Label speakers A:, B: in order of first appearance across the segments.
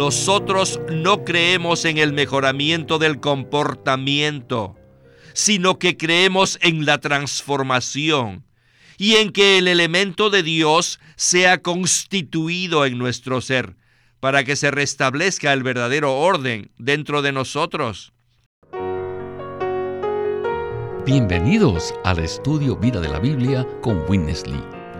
A: nosotros no creemos en el mejoramiento del comportamiento, sino que creemos en la transformación y en que el elemento de Dios sea constituido en nuestro ser para que se restablezca el verdadero orden dentro de nosotros.
B: Bienvenidos al estudio Vida de la Biblia con Witness Lee.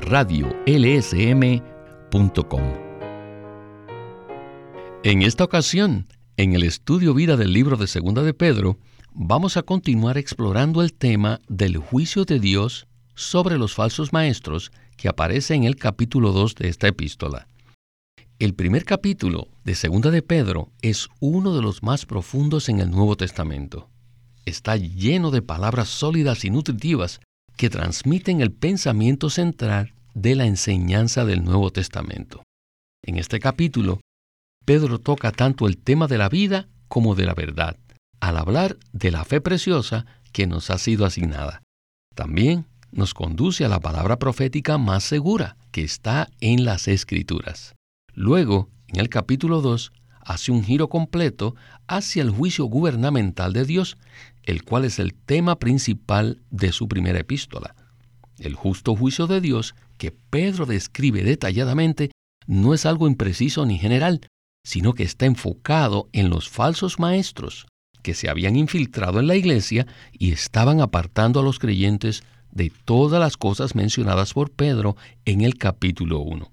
B: radiolsm.com. En esta ocasión, en el estudio vida del libro de Segunda de Pedro, vamos a continuar explorando el tema del juicio de Dios sobre los falsos maestros que aparece en el capítulo 2 de esta epístola. El primer capítulo de Segunda de Pedro es uno de los más profundos en el Nuevo Testamento está lleno de palabras sólidas y nutritivas que transmiten el pensamiento central de la enseñanza del Nuevo Testamento. En este capítulo, Pedro toca tanto el tema de la vida como de la verdad, al hablar de la fe preciosa que nos ha sido asignada. También nos conduce a la palabra profética más segura, que está en las Escrituras. Luego, en el capítulo 2, hace un giro completo hacia el juicio gubernamental de Dios, el cual es el tema principal de su primera epístola. El justo juicio de Dios que Pedro describe detalladamente no es algo impreciso ni general, sino que está enfocado en los falsos maestros que se habían infiltrado en la iglesia y estaban apartando a los creyentes de todas las cosas mencionadas por Pedro en el capítulo 1.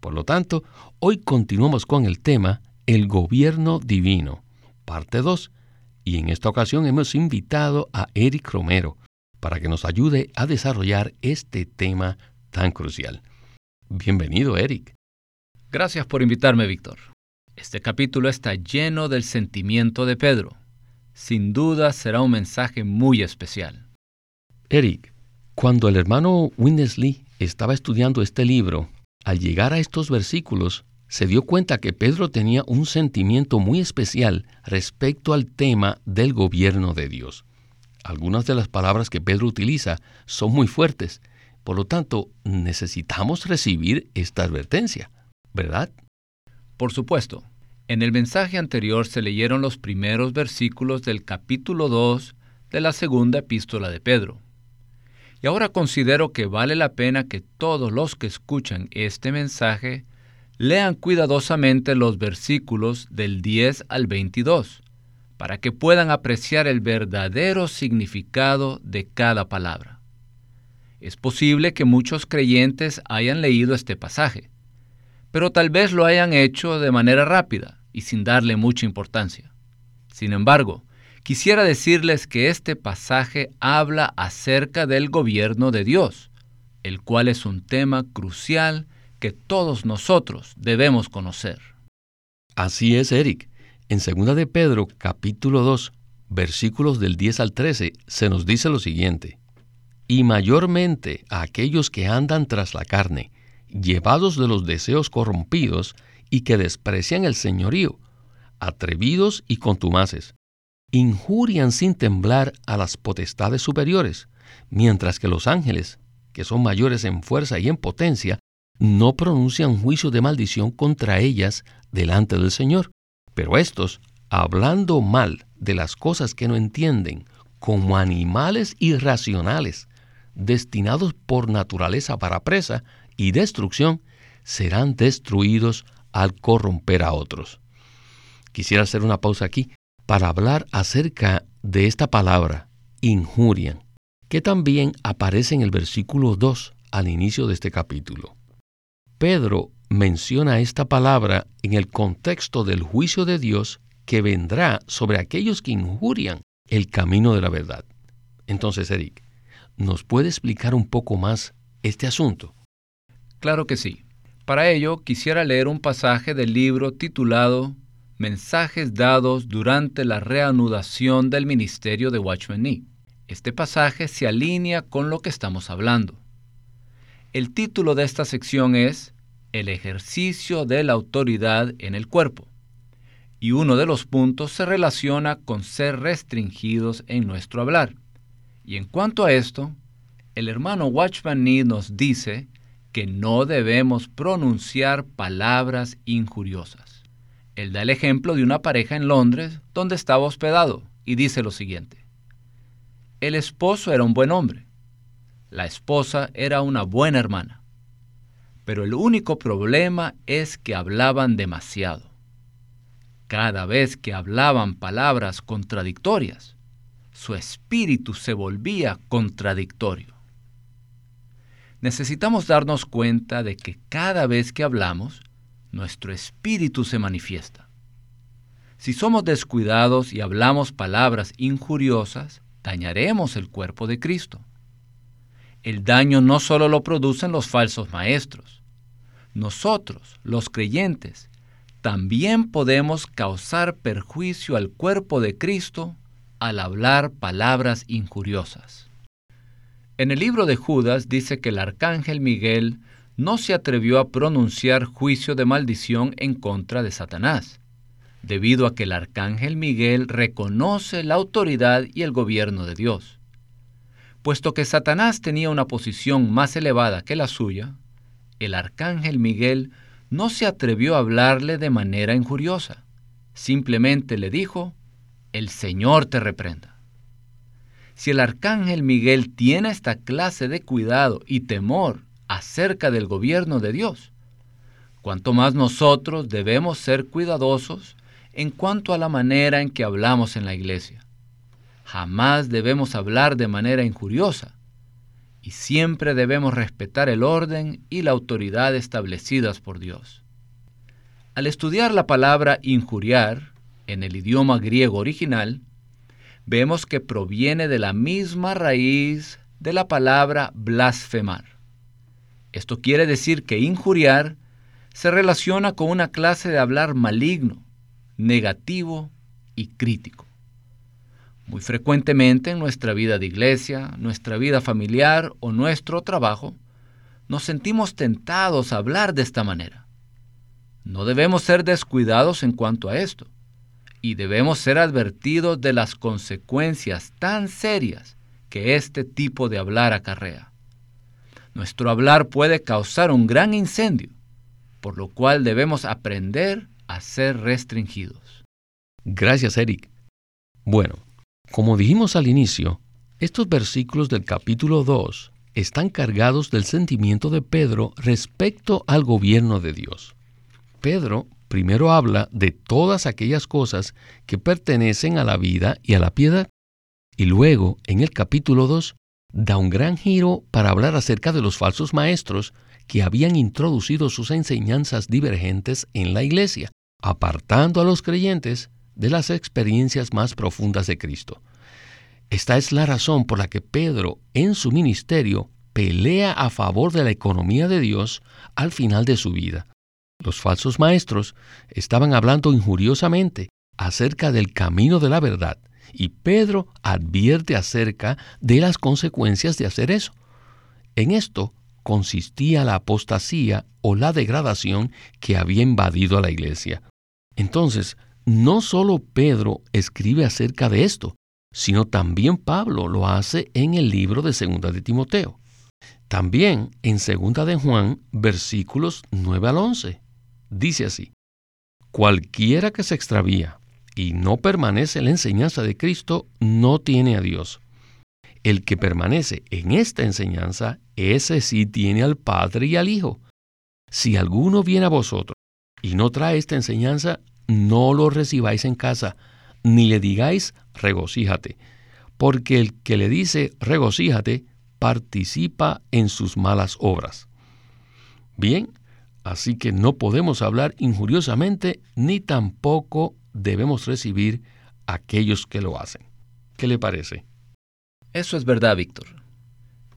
B: Por lo tanto, hoy continuamos con el tema el gobierno divino, parte 2, y en esta ocasión hemos invitado a Eric Romero para que nos ayude a desarrollar este tema tan crucial. Bienvenido, Eric.
C: Gracias por invitarme, Víctor. Este capítulo está lleno del sentimiento de Pedro. Sin duda será un mensaje muy especial.
B: Eric, cuando el hermano Winnesley estaba estudiando este libro, al llegar a estos versículos, se dio cuenta que Pedro tenía un sentimiento muy especial respecto al tema del gobierno de Dios. Algunas de las palabras que Pedro utiliza son muy fuertes, por lo tanto necesitamos recibir esta advertencia, ¿verdad?
C: Por supuesto. En el mensaje anterior se leyeron los primeros versículos del capítulo 2 de la segunda epístola de Pedro. Y ahora considero que vale la pena que todos los que escuchan este mensaje lean cuidadosamente los versículos del 10 al 22, para que puedan apreciar el verdadero significado de cada palabra. Es posible que muchos creyentes hayan leído este pasaje, pero tal vez lo hayan hecho de manera rápida y sin darle mucha importancia. Sin embargo, quisiera decirles que este pasaje habla acerca del gobierno de Dios, el cual es un tema crucial que todos nosotros debemos conocer.
B: Así es, Eric. En 2 de Pedro, capítulo 2, versículos del 10 al 13, se nos dice lo siguiente: Y mayormente a aquellos que andan tras la carne, llevados de los deseos corrompidos y que desprecian el señorío, atrevidos y contumaces, injurian sin temblar a las potestades superiores, mientras que los ángeles, que son mayores en fuerza y en potencia, no pronuncian juicio de maldición contra ellas delante del Señor. Pero estos, hablando mal de las cosas que no entienden, como animales irracionales, destinados por naturaleza para presa y destrucción, serán destruidos al corromper a otros. Quisiera hacer una pausa aquí para hablar acerca de esta palabra, injurian, que también aparece en el versículo 2 al inicio de este capítulo. Pedro menciona esta palabra en el contexto del juicio de Dios que vendrá sobre aquellos que injurian el camino de la verdad. Entonces, Eric, ¿nos puede explicar un poco más este asunto?
C: Claro que sí. Para ello, quisiera leer un pasaje del libro titulado mensajes dados durante la reanudación del ministerio de Watchman Nee. Este pasaje se alinea con lo que estamos hablando. El título de esta sección es El ejercicio de la autoridad en el cuerpo. Y uno de los puntos se relaciona con ser restringidos en nuestro hablar. Y en cuanto a esto, el hermano Watchman Nee nos dice que no debemos pronunciar palabras injuriosas. Él da el ejemplo de una pareja en Londres donde estaba hospedado y dice lo siguiente. El esposo era un buen hombre. La esposa era una buena hermana. Pero el único problema es que hablaban demasiado. Cada vez que hablaban palabras contradictorias, su espíritu se volvía contradictorio. Necesitamos darnos cuenta de que cada vez que hablamos, nuestro espíritu se manifiesta. Si somos descuidados y hablamos palabras injuriosas, dañaremos el cuerpo de Cristo. El daño no solo lo producen los falsos maestros. Nosotros, los creyentes, también podemos causar perjuicio al cuerpo de Cristo al hablar palabras injuriosas. En el libro de Judas dice que el arcángel Miguel no se atrevió a pronunciar juicio de maldición en contra de Satanás debido a que el arcángel Miguel reconoce la autoridad y el gobierno de Dios. Puesto que Satanás tenía una posición más elevada que la suya, el arcángel Miguel no se atrevió a hablarle de manera injuriosa. Simplemente le dijo, el Señor te reprenda. Si el arcángel Miguel tiene esta clase de cuidado y temor acerca del gobierno de Dios, cuanto más nosotros debemos ser cuidadosos en cuanto a la manera en que hablamos en la iglesia. Jamás debemos hablar de manera injuriosa y siempre debemos respetar el orden y la autoridad establecidas por Dios. Al estudiar la palabra injuriar en el idioma griego original, vemos que proviene de la misma raíz de la palabra blasfemar. Esto quiere decir que injuriar se relaciona con una clase de hablar maligno, negativo y crítico. Muy frecuentemente en nuestra vida de iglesia, nuestra vida familiar o nuestro trabajo, nos sentimos tentados a hablar de esta manera. No debemos ser descuidados en cuanto a esto, y debemos ser advertidos de las consecuencias tan serias que este tipo de hablar acarrea. Nuestro hablar puede causar un gran incendio, por lo cual debemos aprender a ser restringidos.
B: Gracias, Eric. Bueno, como dijimos al inicio, estos versículos del capítulo 2 están cargados del sentimiento de Pedro respecto al gobierno de Dios. Pedro primero habla de todas aquellas cosas que pertenecen a la vida y a la piedad, y luego, en el capítulo 2, da un gran giro para hablar acerca de los falsos maestros que habían introducido sus enseñanzas divergentes en la iglesia apartando a los creyentes de las experiencias más profundas de Cristo. Esta es la razón por la que Pedro en su ministerio pelea a favor de la economía de Dios al final de su vida. Los falsos maestros estaban hablando injuriosamente acerca del camino de la verdad y Pedro advierte acerca de las consecuencias de hacer eso. En esto consistía la apostasía o la degradación que había invadido a la iglesia. Entonces, no solo Pedro escribe acerca de esto, sino también Pablo lo hace en el libro de Segunda de Timoteo. También en Segunda de Juan, versículos 9 al 11. Dice así: Cualquiera que se extravía y no permanece en la enseñanza de Cristo no tiene a Dios. El que permanece en esta enseñanza, ese sí tiene al Padre y al Hijo. Si alguno viene a vosotros y no trae esta enseñanza, no lo recibáis en casa, ni le digáis regocíjate, porque el que le dice regocíjate participa en sus malas obras. Bien, así que no podemos hablar injuriosamente, ni tampoco debemos recibir a aquellos que lo hacen. ¿Qué le parece?
C: Eso es verdad, Víctor.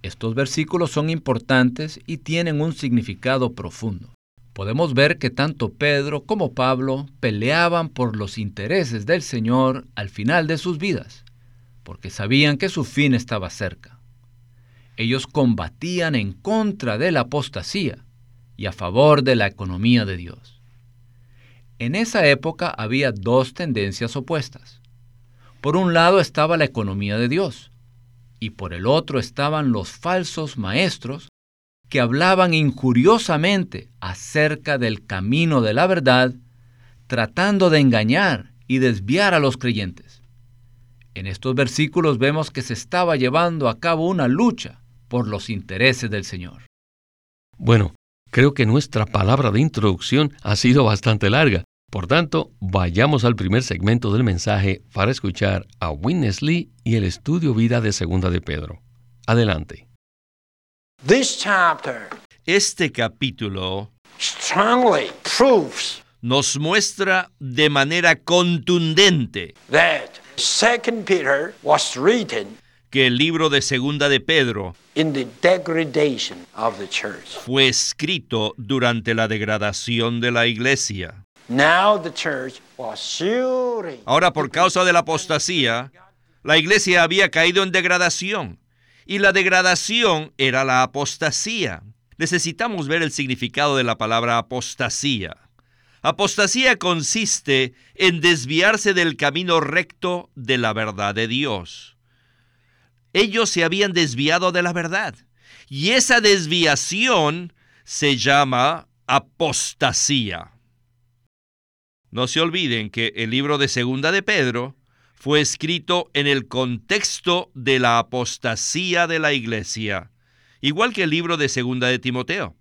C: Estos versículos son importantes y tienen un significado profundo. podemos ver que tanto Pedro como Pablo peleaban por los intereses del Señor al final de sus vidas, porque sabían que su fin estaba cerca. Ellos combatían en contra de la apostasía y a favor de la economía de Dios. En esa época había dos tendencias opuestas. Por un lado estaba la economía de Dios, y por el otro estaban los falsos maestros que hablaban injuriosamente acerca del camino de la verdad, tratando de engañar y desviar a los creyentes. En estos versículos vemos que se estaba llevando a cabo una lucha por los intereses del Señor.
B: Bueno, creo que nuestra palabra de introducción ha sido bastante larga. Por tanto, vayamos al primer segmento del mensaje para escuchar a Witness Lee y el estudio vida de Segunda de Pedro. Adelante.
A: Este capítulo nos muestra de manera contundente que el libro de Segunda de Pedro fue escrito durante la degradación de la iglesia. Ahora por causa de la apostasía, la iglesia había caído en degradación y la degradación era la apostasía. Necesitamos ver el significado de la palabra apostasía. Apostasía consiste en desviarse del camino recto de la verdad de Dios. Ellos se habían desviado de la verdad y esa desviación se llama apostasía. No se olviden que el libro de Segunda de Pedro fue escrito en el contexto de la apostasía de la iglesia, igual que el libro de Segunda de Timoteo.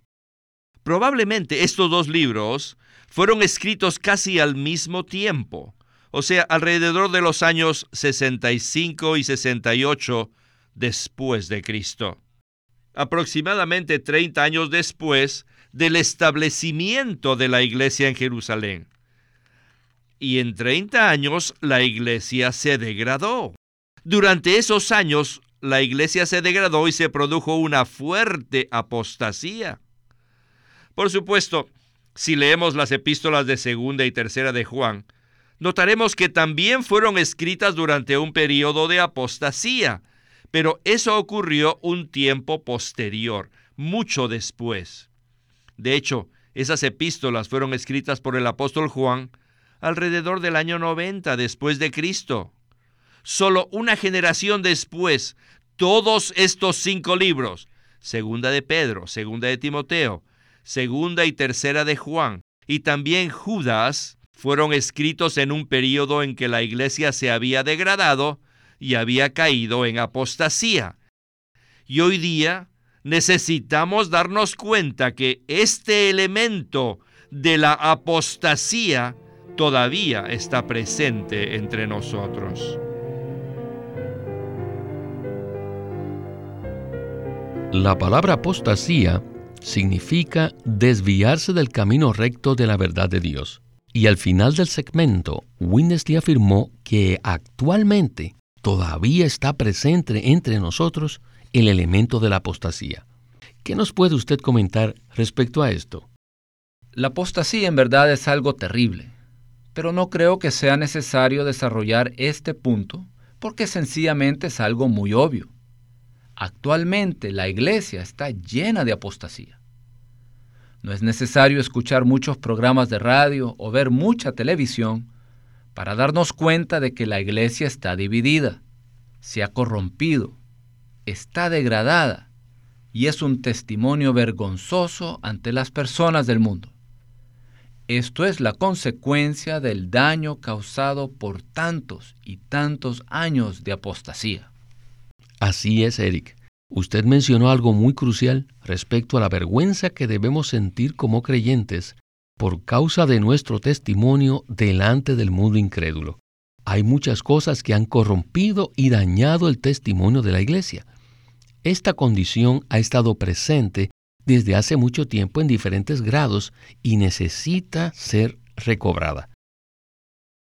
A: Probablemente estos dos libros fueron escritos casi al mismo tiempo, o sea, alrededor de los años 65 y 68 después de Cristo. Aproximadamente 30 años después del establecimiento de la iglesia en Jerusalén y en 30 años la iglesia se degradó. Durante esos años la iglesia se degradó y se produjo una fuerte apostasía. Por supuesto, si leemos las epístolas de segunda y tercera de Juan, notaremos que también fueron escritas durante un periodo de apostasía, pero eso ocurrió un tiempo posterior, mucho después. De hecho, esas epístolas fueron escritas por el apóstol Juan alrededor del año 90 después de Cristo. Solo una generación después, todos estos cinco libros, segunda de Pedro, segunda de Timoteo, segunda y tercera de Juan, y también Judas, fueron escritos en un periodo en que la iglesia se había degradado y había caído en apostasía. Y hoy día necesitamos darnos cuenta que este elemento de la apostasía todavía está presente entre nosotros.
B: La palabra apostasía significa desviarse del camino recto de la verdad de Dios. Y al final del segmento, Winnesley afirmó que actualmente todavía está presente entre nosotros el elemento de la apostasía. ¿Qué nos puede usted comentar respecto a esto?
C: La apostasía en verdad es algo terrible pero no creo que sea necesario desarrollar este punto porque sencillamente es algo muy obvio. Actualmente la iglesia está llena de apostasía. No es necesario escuchar muchos programas de radio o ver mucha televisión para darnos cuenta de que la iglesia está dividida, se ha corrompido, está degradada y es un testimonio vergonzoso ante las personas del mundo. Esto es la consecuencia del daño causado por tantos y tantos años de apostasía.
B: Así es, Eric. Usted mencionó algo muy crucial respecto a la vergüenza que debemos sentir como creyentes por causa de nuestro testimonio delante del mundo incrédulo. Hay muchas cosas que han corrompido y dañado el testimonio de la Iglesia. Esta condición ha estado presente desde hace mucho tiempo en diferentes grados y necesita ser recobrada.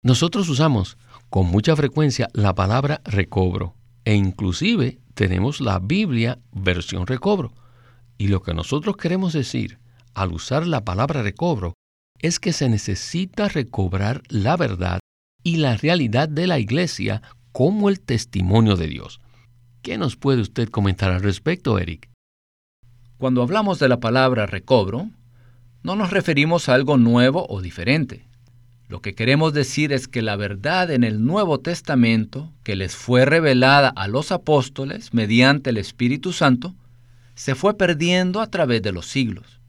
B: Nosotros usamos con mucha frecuencia la palabra recobro e inclusive tenemos la Biblia versión recobro. Y lo que nosotros queremos decir al usar la palabra recobro es que se necesita recobrar la verdad y la realidad de la iglesia como el testimonio de Dios. ¿Qué nos puede usted comentar al respecto, Eric?
C: Cuando hablamos de la palabra recobro, no nos referimos a algo nuevo o diferente. Lo que queremos decir es que la verdad en el Nuevo Testamento, que les fue revelada a los apóstoles mediante el Espíritu Santo, se fue perdiendo a través de los siglos.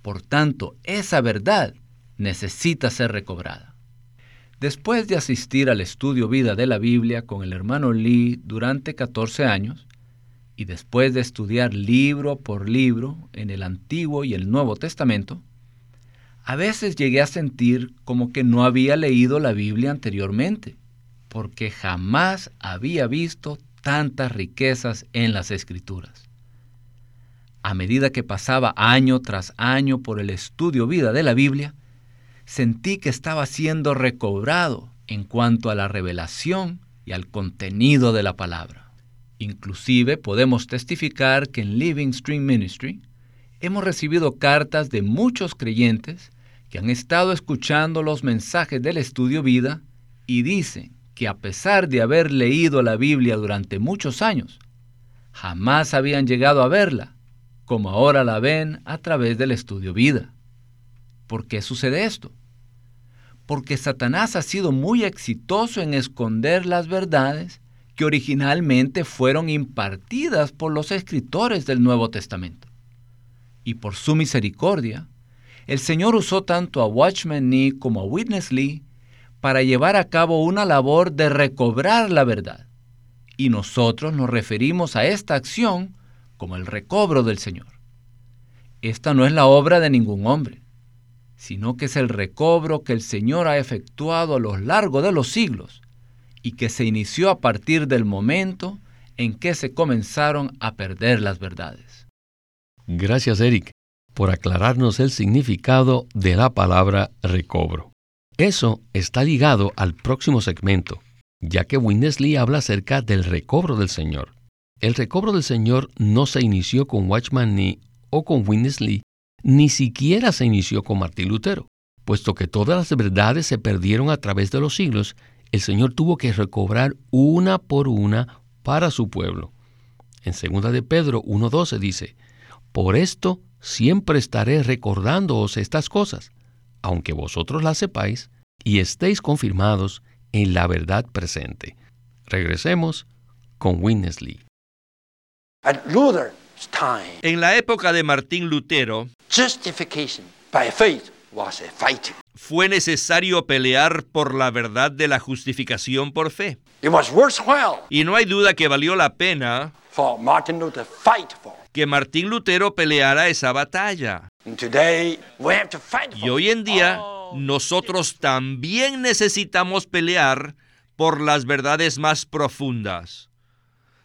C: Por tanto, esa verdad necesita ser recobrada. Después de asistir al estudio vida de la Biblia con el hermano Lee durante 14 años, y después de estudiar libro por libro en el Antiguo y el Nuevo Testamento, a veces llegué a sentir como que no había leído la Biblia anteriormente, porque jamás había visto tantas riquezas en las escrituras. A medida que pasaba año tras año por el estudio vida de la Biblia, sentí que estaba siendo recobrado en cuanto a la revelación y al contenido de la palabra. Inclusive podemos testificar que en Living Stream Ministry hemos recibido cartas de muchos creyentes que han estado escuchando los mensajes del estudio vida y dicen que a pesar de haber leído la Biblia durante muchos años, jamás habían llegado a verla, como ahora la ven a través del estudio vida. ¿Por qué sucede esto? Porque Satanás ha sido muy exitoso en esconder las verdades que originalmente fueron impartidas por los escritores del Nuevo Testamento y por su misericordia, el Señor usó tanto a Watchman Nee como a Witness Lee para llevar a cabo una labor de recobrar la verdad. Y nosotros nos referimos a esta acción como el recobro del Señor. Esta no es la obra de ningún hombre, sino que es el recobro que el Señor ha efectuado a lo largo de los siglos y que se inició a partir del momento en que se comenzaron a perder las verdades.
B: Gracias, Eric, por aclararnos el significado de la palabra recobro. Eso está ligado al próximo segmento, ya que Winnesley habla acerca del recobro del Señor. El recobro del Señor no se inició con Watchman Nee o con Winnesley, ni siquiera se inició con Martín Lutero. Puesto que todas las verdades se perdieron a través de los siglos, el Señor tuvo que recobrar una por una para su pueblo. En 2 de Pedro 1.12 dice, por esto siempre estaré recordándoos estas cosas, aunque vosotros las sepáis y estéis confirmados en la verdad presente. Regresemos con Winnesley.
A: En la época de Martín Lutero, fue necesario pelear por la verdad de la justificación por fe. Y no hay duda que valió la pena que Martín Lutero peleara esa batalla. Y hoy en día nosotros también necesitamos pelear por las verdades más profundas.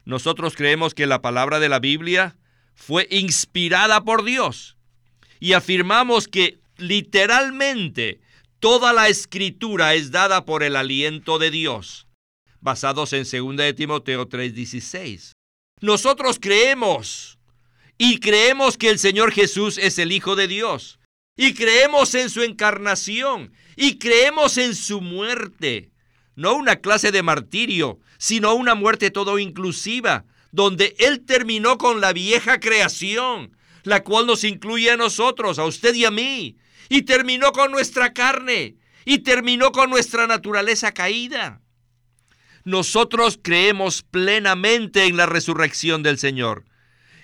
A: Nosotros creemos que la palabra de la Biblia fue inspirada por Dios y afirmamos que literalmente toda la escritura es dada por el aliento de Dios, basados en 2 de Timoteo 3:16. Nosotros creemos y creemos que el Señor Jesús es el Hijo de Dios. Y creemos en su encarnación. Y creemos en su muerte. No una clase de martirio, sino una muerte todo inclusiva, donde Él terminó con la vieja creación, la cual nos incluye a nosotros, a usted y a mí. Y terminó con nuestra carne. Y terminó con nuestra naturaleza caída. Nosotros creemos plenamente en la resurrección del Señor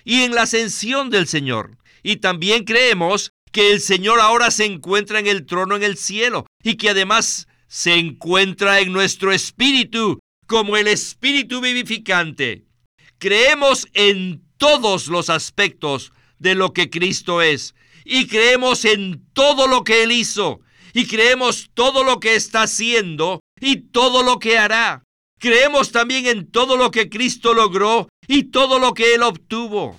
A: y en la ascensión del Señor. Y también creemos que el Señor ahora se encuentra en el trono en el cielo y que además se encuentra en nuestro espíritu como el espíritu vivificante. Creemos en todos los aspectos de lo que Cristo es y creemos en todo lo que Él hizo y creemos todo lo que está haciendo y todo lo que hará. Creemos también en todo lo que Cristo logró y todo lo que Él obtuvo.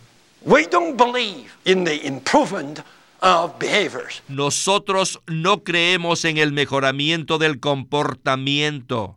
A: Nosotros no creemos en el mejoramiento del comportamiento.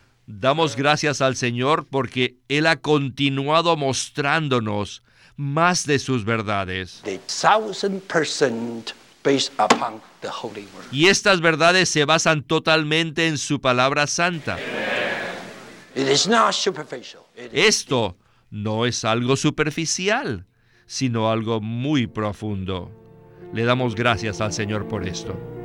A: Damos gracias al Señor porque Él ha continuado mostrándonos más de sus verdades. Y estas verdades se basan totalmente en su palabra santa. Esto no es algo superficial, sino algo muy profundo. Le damos gracias al Señor por esto.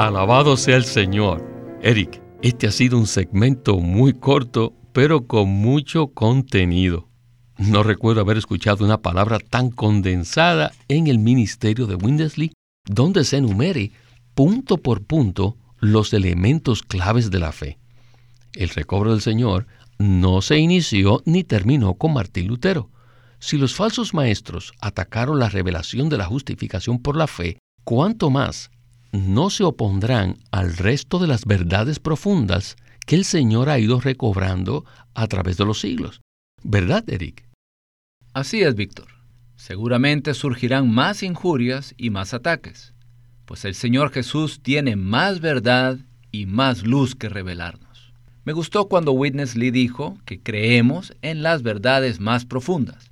B: Alabado sea el Señor. Eric, este ha sido un segmento muy corto, pero con mucho contenido. No recuerdo haber escuchado una palabra tan condensada en el ministerio de Windesley, donde se enumere punto por punto los elementos claves de la fe. El recobro del Señor no se inició ni terminó con Martín Lutero. Si los falsos maestros atacaron la revelación de la justificación por la fe, ¿cuánto más no se opondrán al resto de las verdades profundas que el Señor ha ido recobrando a través de los siglos. ¿Verdad, Eric?
C: Así es, Víctor. Seguramente surgirán más injurias y más ataques, pues el Señor Jesús tiene más verdad y más luz que revelarnos. Me gustó cuando Witness Lee dijo que creemos en las verdades más profundas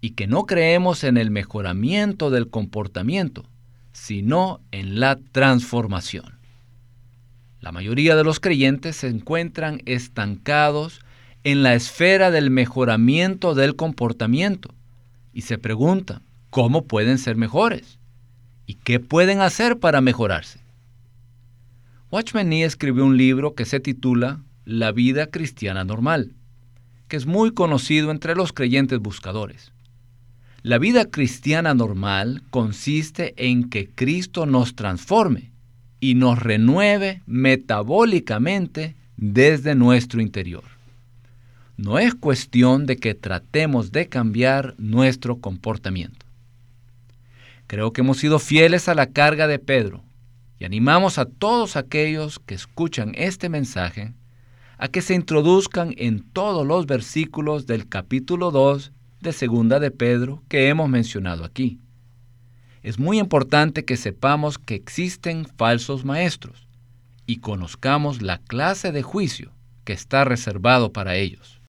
C: y que no creemos en el mejoramiento del comportamiento, sino en la transformación. La mayoría de los creyentes se encuentran estancados en la esfera del mejoramiento del comportamiento y se preguntan cómo pueden ser mejores y qué pueden hacer para mejorarse. Watchman Nee escribió un libro que se titula La vida cristiana normal, que es muy conocido entre los creyentes buscadores. La vida cristiana normal consiste en que Cristo nos transforme y nos renueve metabólicamente desde nuestro interior. No es cuestión de que tratemos de cambiar nuestro comportamiento. Creo que hemos sido fieles a la carga de Pedro y animamos a todos aquellos que escuchan este mensaje a que se introduzcan en todos los versículos del capítulo 2 de Segunda de Pedro que hemos mencionado aquí. Es muy importante que sepamos que existen falsos maestros y conozcamos la clase de juicio que está reservado para ellos.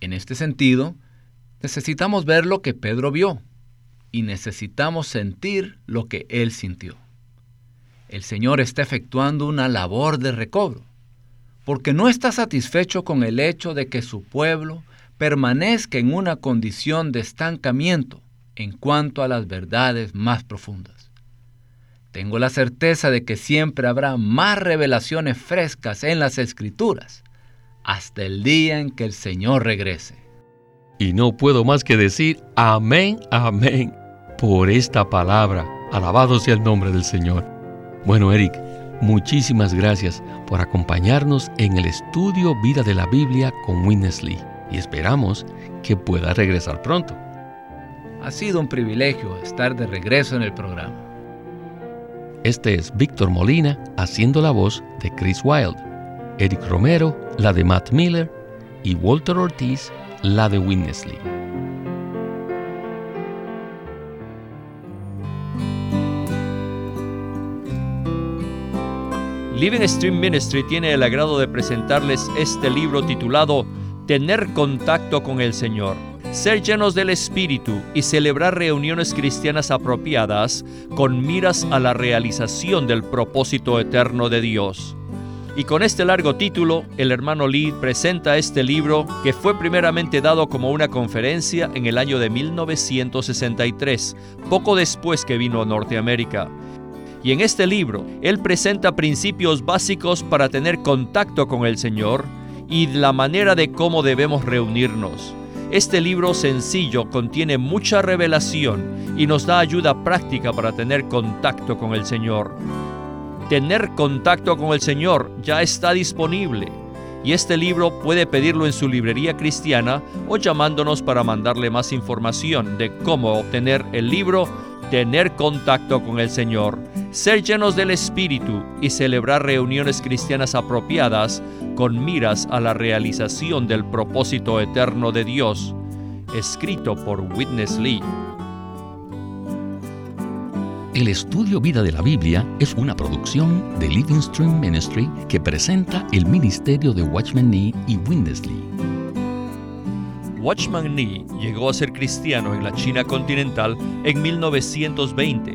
C: En este sentido, necesitamos ver lo que Pedro vio y necesitamos sentir lo que él sintió. El Señor está efectuando una labor de recobro, porque no está satisfecho con el hecho de que su pueblo permanezca en una condición de estancamiento en cuanto a las verdades más profundas. Tengo la certeza de que siempre habrá más revelaciones frescas en las escrituras hasta el día en que el Señor regrese.
B: Y no puedo más que decir amén, amén por esta palabra. Alabado sea el nombre del Señor. Bueno, Eric, muchísimas gracias por acompañarnos en el estudio Vida de la Biblia con Winnesley y esperamos que pueda regresar pronto.
C: Ha sido un privilegio estar de regreso en el programa.
B: Este es Víctor Molina haciendo la voz de Chris Wilde, Eric Romero la de Matt Miller y Walter Ortiz la de Winnesley.
A: Living Stream Ministry tiene el agrado de presentarles este libro titulado tener contacto con el Señor, ser llenos del Espíritu y celebrar reuniones cristianas apropiadas con miras a la realización del propósito eterno de Dios. Y con este largo título, el hermano Lee presenta este libro que fue primeramente dado como una conferencia en el año de 1963, poco después que vino a Norteamérica. Y en este libro, él presenta principios básicos para tener contacto con el Señor, y la manera de cómo debemos reunirnos. Este libro sencillo contiene mucha revelación y nos da ayuda práctica para tener contacto con el Señor. Tener contacto con el Señor ya está disponible y este libro puede pedirlo en su librería cristiana o llamándonos para mandarle más información de cómo obtener el libro, tener contacto con el Señor, ser llenos del Espíritu y celebrar reuniones cristianas apropiadas con miras a la realización del propósito eterno de Dios, escrito por Witness Lee.
D: El estudio Vida de la Biblia es una producción de Living Stream Ministry que presenta el ministerio de Watchman Nee y Windesley.
A: Watchman Nee llegó a ser cristiano en la China continental en 1920,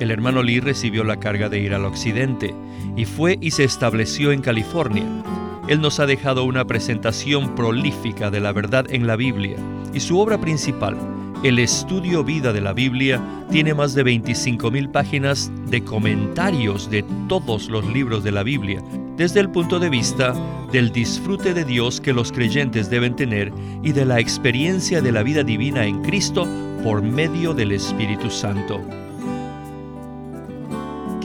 A: el hermano Lee recibió la carga de ir al occidente y fue y se estableció en California, él nos ha dejado una presentación prolífica de la verdad en la Biblia y su obra principal, el estudio vida de la Biblia, tiene más de 25.000 páginas de comentarios de todos los libros de la Biblia, desde el punto de vista del disfrute de Dios que los creyentes deben tener y de la experiencia de la vida divina en Cristo por medio del Espíritu Santo.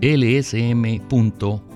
D: lsm.org.